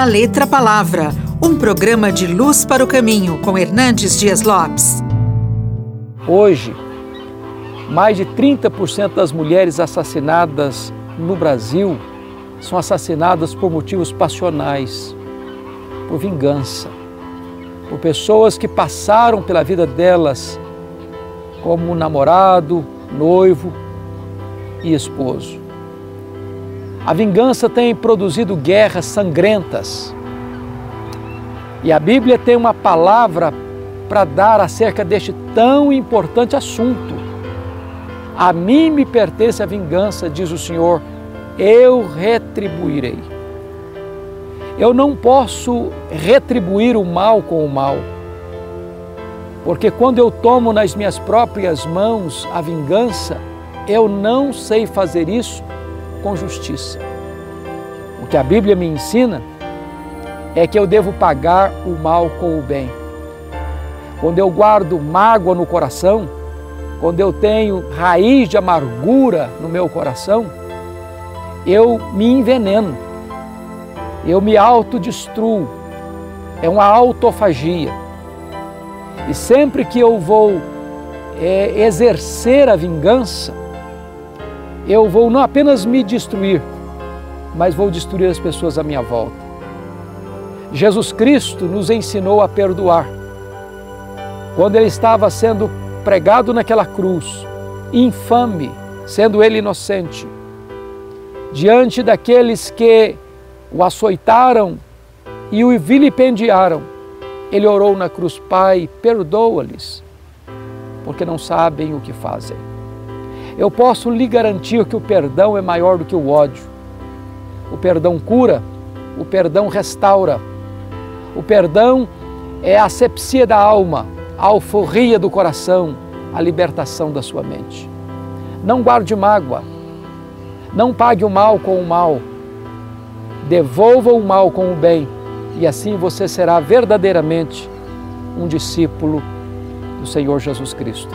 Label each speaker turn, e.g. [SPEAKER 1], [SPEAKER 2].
[SPEAKER 1] da Letra Palavra, um programa de luz para o caminho com Hernandes Dias Lopes.
[SPEAKER 2] Hoje, mais de 30% das mulheres assassinadas no Brasil são assassinadas por motivos passionais, por vingança, por pessoas que passaram pela vida delas como namorado, noivo e esposo. A vingança tem produzido guerras sangrentas. E a Bíblia tem uma palavra para dar acerca deste tão importante assunto. A mim me pertence a vingança, diz o Senhor, eu retribuirei. Eu não posso retribuir o mal com o mal, porque quando eu tomo nas minhas próprias mãos a vingança, eu não sei fazer isso com justiça. O que a Bíblia me ensina é que eu devo pagar o mal com o bem. Quando eu guardo mágoa no coração, quando eu tenho raiz de amargura no meu coração, eu me enveneno, eu me autodestruo, é uma autofagia. E sempre que eu vou é, exercer a vingança, eu vou não apenas me destruir, mas vou destruir as pessoas à minha volta. Jesus Cristo nos ensinou a perdoar. Quando ele estava sendo pregado naquela cruz, infame, sendo ele inocente, diante daqueles que o açoitaram e o vilipendiaram, ele orou na cruz: Pai, perdoa-lhes, porque não sabem o que fazem. Eu posso lhe garantir que o perdão é maior do que o ódio. O perdão cura, o perdão restaura. O perdão é a asepsia da alma, a alforria do coração, a libertação da sua mente. Não guarde mágoa, não pague o mal com o mal, devolva o mal com o bem, e assim você será verdadeiramente um discípulo do Senhor Jesus Cristo.